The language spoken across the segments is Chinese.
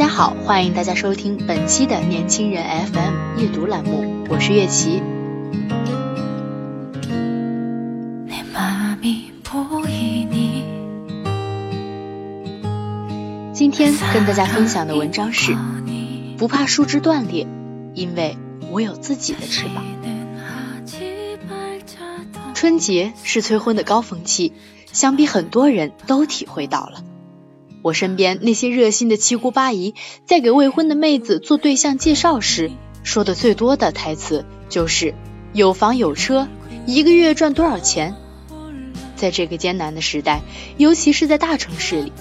家好，欢迎大家收听本期的年轻人 FM 阅读栏目，我是月琪。今天跟大家分享的文章是：不怕树枝断裂，因为我有自己的翅膀。春节是催婚的高峰期，想必很多人都体会到了。我身边那些热心的七姑八姨，在给未婚的妹子做对象介绍时，说的最多的台词就是“有房有车，一个月赚多少钱”。在这个艰难的时代，尤其是在大城市里，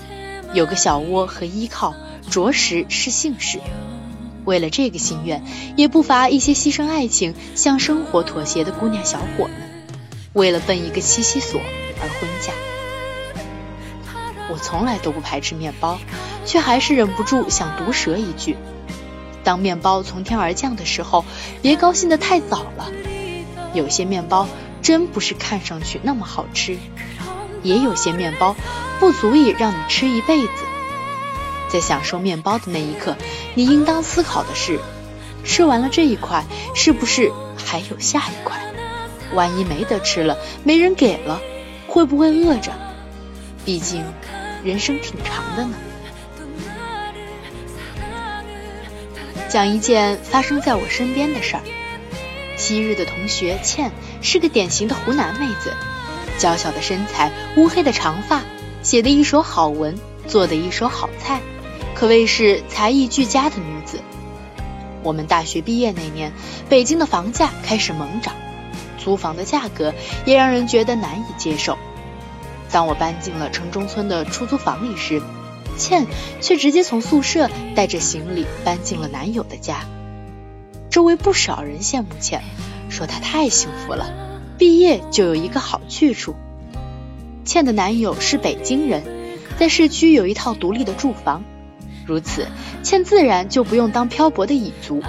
有个小窝和依靠，着实是幸事。为了这个心愿，也不乏一些牺牲爱情、向生活妥协的姑娘小伙们，为了奔一个栖息所而婚嫁。我从来都不排斥面包，却还是忍不住想毒舌一句：当面包从天而降的时候，别高兴得太早了。有些面包真不是看上去那么好吃，也有些面包不足以让你吃一辈子。在享受面包的那一刻，你应当思考的是：吃完了这一块，是不是还有下一块？万一没得吃了，没人给了，会不会饿着？毕竟。人生挺长的呢。讲一件发生在我身边的事儿。昔日的同学倩是个典型的湖南妹子，娇小的身材，乌黑的长发，写的一手好文，做的一手好菜，可谓是才艺俱佳的女子。我们大学毕业那年，北京的房价开始猛涨，租房的价格也让人觉得难以接受。当我搬进了城中村的出租房里时，倩却直接从宿舍带着行李搬进了男友的家。周围不少人羡慕倩，说她太幸福了，毕业就有一个好去处。倩的男友是北京人，在市区有一套独立的住房，如此，倩自然就不用当漂泊的蚁族。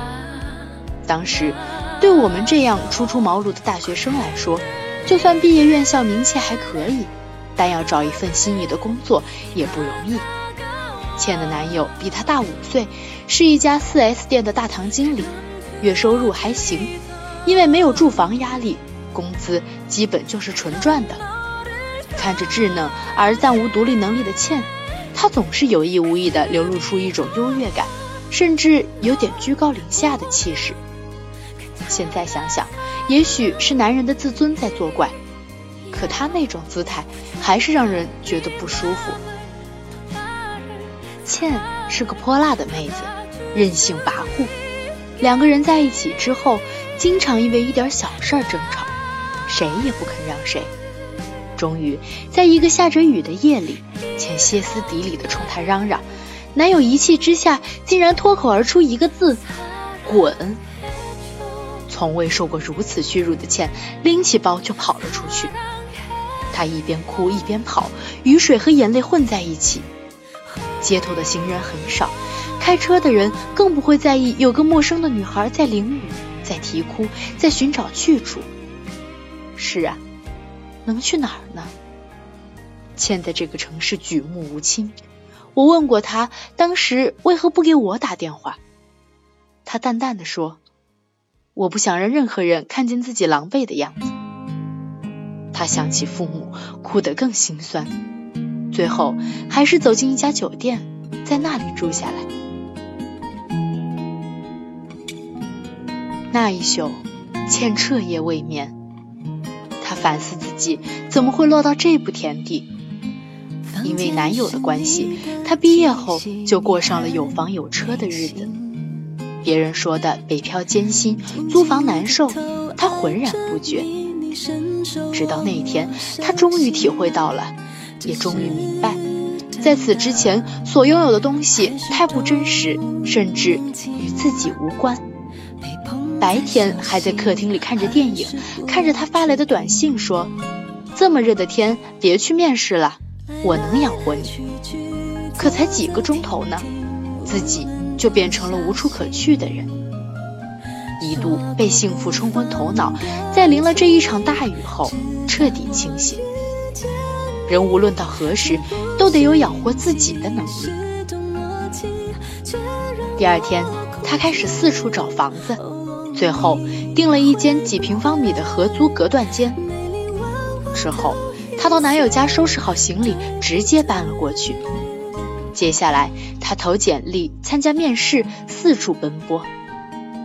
当时，对我们这样初出茅庐的大学生来说，就算毕业院校名气还可以。但要找一份心仪的工作也不容易。倩的男友比她大五岁，是一家 4S 店的大堂经理，月收入还行。因为没有住房压力，工资基本就是纯赚的。看着稚嫩而暂无独立能力的倩，他总是有意无意地流露出一种优越感，甚至有点居高临下的气势。现在想想，也许是男人的自尊在作怪。可他那种姿态，还是让人觉得不舒服。倩是个泼辣的妹子，任性跋扈。两个人在一起之后，经常因为一点小事儿争吵，谁也不肯让谁。终于，在一个下着雨的夜里，倩歇斯底里的冲他嚷嚷，男友一气之下，竟然脱口而出一个字：“滚！”从未受过如此屈辱的倩，拎起包就跑了出去。他一边哭一边跑，雨水和眼泪混在一起。街头的行人很少，开车的人更不会在意有个陌生的女孩在淋雨，在啼哭，在寻找去处。是啊，能去哪儿呢？现在这个城市举目无亲。我问过他，当时为何不给我打电话？他淡淡的说：“我不想让任何人看见自己狼狈的样子。”他想起父母，哭得更心酸。最后还是走进一家酒店，在那里住下来。那一宿，倩彻夜未眠。他反思自己怎么会落到这步田地。因为男友的关系，她毕业后就过上了有房有车的日子。别人说的北漂艰辛、租房难受，她浑然不觉。直到那一天，他终于体会到了，也终于明白，在此之前所拥有的东西太不真实，甚至与自己无关。白天还在客厅里看着电影，看着他发来的短信，说：“这么热的天，别去面试了，我能养活你。”可才几个钟头呢，自己就变成了无处可去的人。一度被幸福冲昏头脑，在淋了这一场大雨后，彻底清醒。人无论到何时，都得有养活自己的能力。第二天，他开始四处找房子，最后订了一间几平方米的合租隔断间。之后，他到男友家收拾好行李，直接搬了过去。接下来，他投简历、参加面试，四处奔波。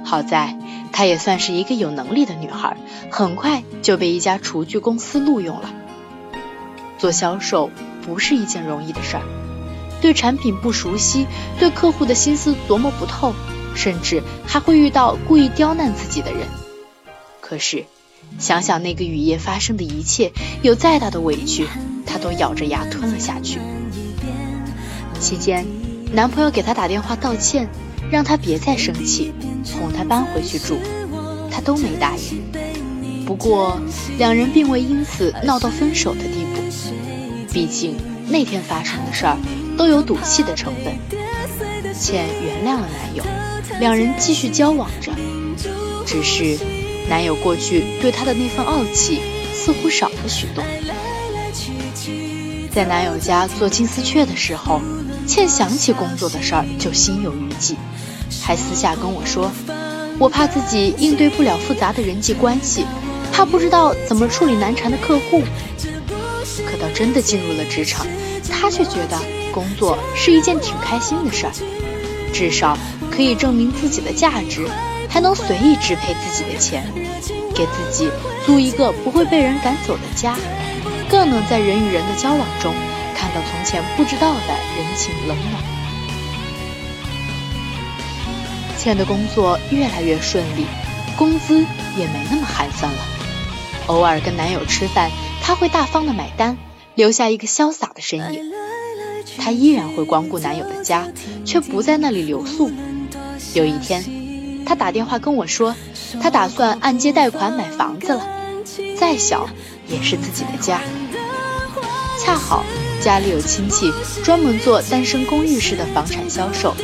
好在。她也算是一个有能力的女孩，很快就被一家厨具公司录用了。做销售不是一件容易的事儿，对产品不熟悉，对客户的心思琢磨不透，甚至还会遇到故意刁难自己的人。可是，想想那个雨夜发生的一切，有再大的委屈，她都咬着牙吞了下去。期间，男朋友给她打电话道歉。让他别再生气，哄他搬回去住，他都没答应。不过，两人并未因此闹到分手的地步。毕竟那天发生的事儿都有赌气的成分。倩原谅了男友，两人继续交往着。只是，男友过去对她的那份傲气似乎少了许多。在男友家做金丝雀的时候，倩想起工作的事儿就心有余悸。还私下跟我说，我怕自己应对不了复杂的人际关系，怕不知道怎么处理难缠的客户。可到真的进入了职场，他却觉得工作是一件挺开心的事儿，至少可以证明自己的价值，还能随意支配自己的钱，给自己租一个不会被人赶走的家，更能在人与人的交往中看到从前不知道的人情冷暖。倩的工作越来越顺利，工资也没那么寒酸了。偶尔跟男友吃饭，她会大方的买单，留下一个潇洒的身影。她依然会光顾男友的家，却不在那里留宿。有一天，她打电话跟我说，她打算按揭贷款买房子了，再小也是自己的家。恰好家里有亲戚专门做单身公寓式的房产销售。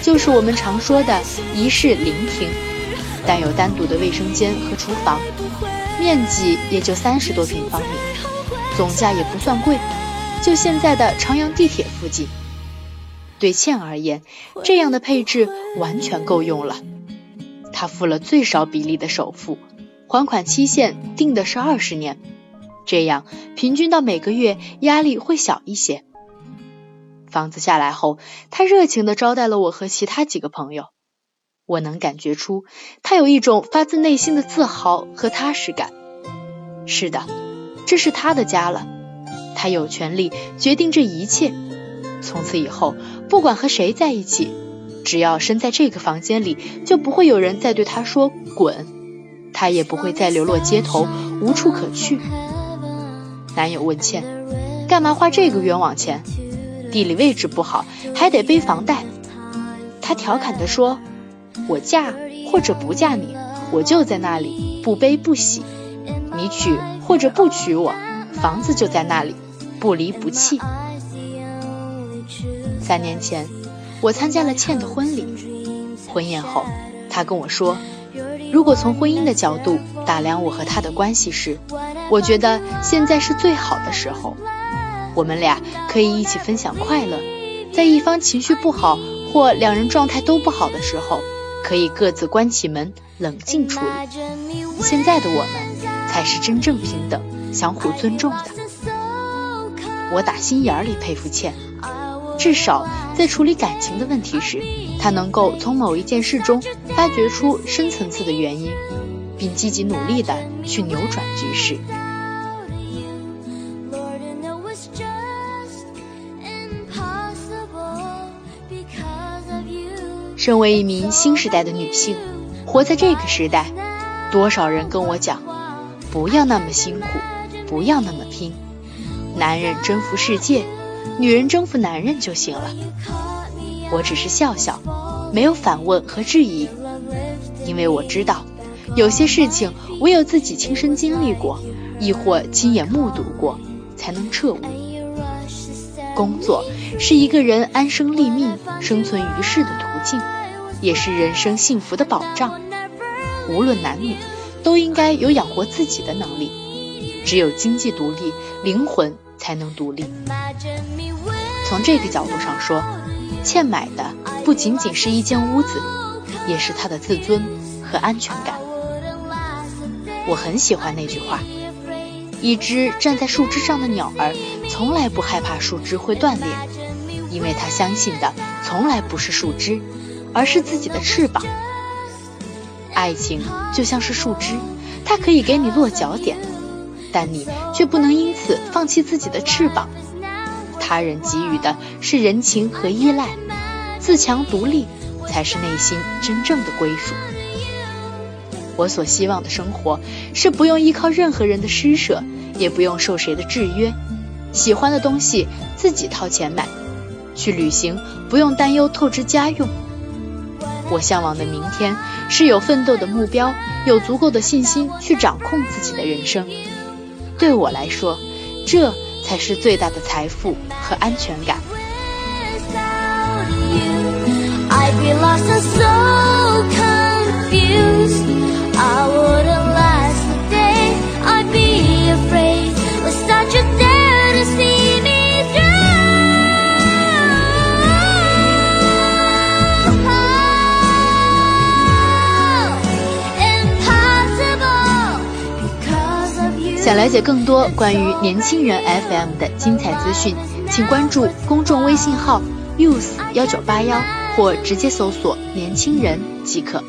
就是我们常说的一室零厅，但有单独的卫生间和厨房，面积也就三十多平方米，总价也不算贵，就现在的朝阳地铁附近。对倩而言，这样的配置完全够用了。她付了最少比例的首付，还款期限定的是二十年，这样平均到每个月压力会小一些。房子下来后，他热情地招待了我和其他几个朋友。我能感觉出他有一种发自内心的自豪和踏实感。是的，这是他的家了，他有权利决定这一切。从此以后，不管和谁在一起，只要身在这个房间里，就不会有人再对他说滚，他也不会再流落街头，无处可去。男友问倩：“干嘛花这个冤枉钱？”地理位置不好，还得背房贷。他调侃地说：“我嫁或者不嫁你，我就在那里，不悲不喜；你娶或者不娶我，房子就在那里，不离不弃。”三年前，我参加了倩的婚礼。婚宴后，他跟我说：“如果从婚姻的角度打量我和他的关系时，我觉得现在是最好的时候。”我们俩可以一起分享快乐，在一方情绪不好或两人状态都不好的时候，可以各自关起门，冷静处理。现在的我们才是真正平等、相互尊重的。我打心眼里佩服倩，至少在处理感情的问题时，她能够从某一件事中发掘出深层次的原因，并积极努力的去扭转局势。身为一名新时代的女性，活在这个时代，多少人跟我讲，不要那么辛苦，不要那么拼，男人征服世界，女人征服男人就行了。我只是笑笑，没有反问和质疑，因为我知道。有些事情唯有自己亲身经历过，亦或亲眼目睹过，才能彻悟。工作是一个人安身立命、生存于世的途径，也是人生幸福的保障。无论男女，都应该有养活自己的能力。只有经济独立，灵魂才能独立。从这个角度上说，欠买的不仅仅是一间屋子，也是他的自尊和安全感。我很喜欢那句话。一只站在树枝上的鸟儿，从来不害怕树枝会断裂，因为它相信的从来不是树枝，而是自己的翅膀。爱情就像是树枝，它可以给你落脚点，但你却不能因此放弃自己的翅膀。他人给予的是人情和依赖，自强独立才是内心真正的归属。我所希望的生活是不用依靠任何人的施舍，也不用受谁的制约，喜欢的东西自己掏钱买，去旅行不用担忧透支家用。我向往的明天是有奋斗的目标，有足够的信心去掌控自己的人生。对我来说，这才是最大的财富和安全感。想了解更多关于年轻人 FM 的精彩资讯，请关注公众微信号 youth 幺九八幺，或直接搜索“年轻人”即可。